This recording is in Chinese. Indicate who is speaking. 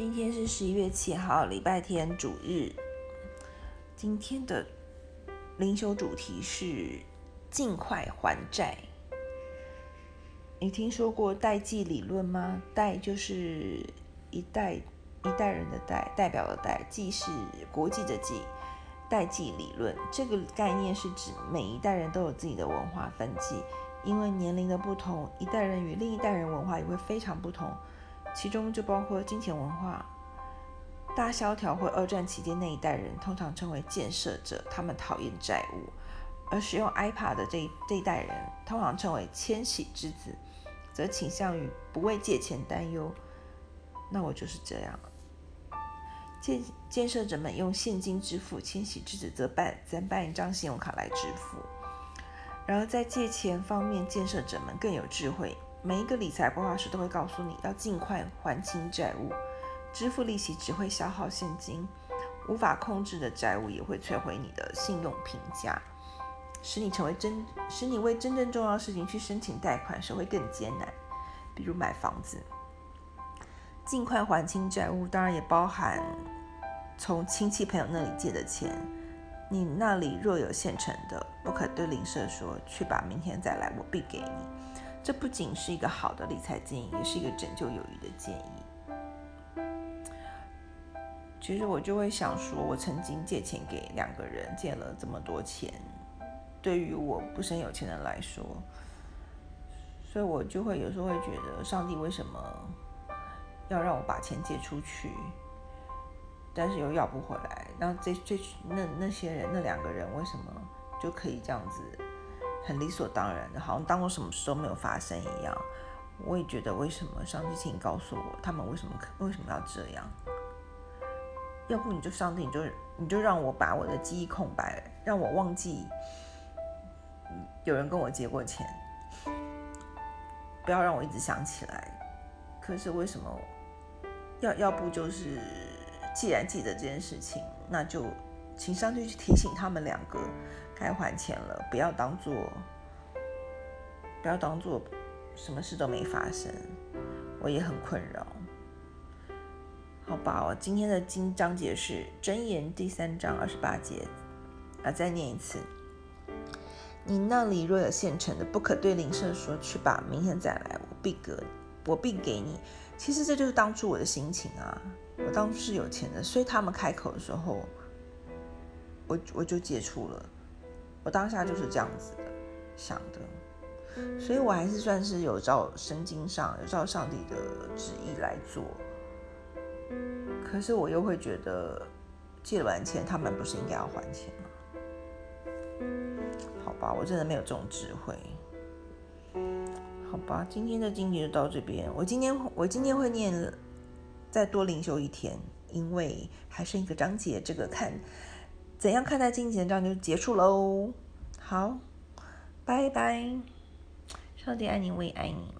Speaker 1: 今天是十一月七号，礼拜天主日。今天的灵修主题是尽快还债。你听说过代际理论吗？代就是一代一代人的代，代表的代；际是国际的际。代际理论这个概念是指每一代人都有自己的文化分际，因为年龄的不同，一代人与另一代人文化也会非常不同。其中就包括金钱文化。大萧条或二战期间那一代人通常称为建设者，他们讨厌债务；而使用 iPad 的这一这一代人通常称为千禧之子，则倾向于不为借钱担忧。那我就是这样。建建设者们用现金支付，千禧之子则办再办一张信用卡来支付。然而在借钱方面，建设者们更有智慧。每一个理财规划师都会告诉你要尽快还清债务，支付利息只会消耗现金，无法控制的债务也会摧毁你的信用评价，使你成为真，使你为真正重要的事情去申请贷款时会更艰难，比如买房子。尽快还清债务，当然也包含从亲戚朋友那里借的钱，你那里若有现成的，不可对邻舍说，去把明天再来，我必给你。这不仅是一个好的理财建议，也是一个拯救友谊的建议。其实我就会想说，我曾经借钱给两个人，借了这么多钱，对于我不是很有钱人来说，所以我就会有时候会觉得，上帝为什么要让我把钱借出去，但是又要不回来？那这这那那些人，那两个人为什么就可以这样子？很理所当然的，好像当做什么事都没有发生一样。我也觉得，为什么上帝，请告诉我，他们为什么为什么要这样？要不你就上帝，你就你就让我把我的记忆空白，让我忘记有人跟我借过钱，不要让我一直想起来。可是为什么要要不就是，既然记得这件事情，那就请上帝去提醒他们两个。该还钱了，不要当做，不要当做什么事都没发生。我也很困扰。好吧，我今天的经章节是箴言第三章二十八节，啊，再念一次。你那里若有现成的，不可对邻舍说，去吧，明天再来，我必给，我必给你。其实这就是当初我的心情啊。我当初是有钱的，所以他们开口的时候，我我就接触了。我当下就是这样子的想的，所以我还是算是有照圣经上有照上帝的旨意来做。可是我又会觉得借完钱，他们不是应该要还钱吗？好吧，我真的没有这种智慧。好吧，今天的经节就到这边。我今天我今天会念再多灵修一天，因为还剩一个章节，这个看。怎样看待金钱，这样就结束喽。好，拜拜。上帝爱你，我也爱你。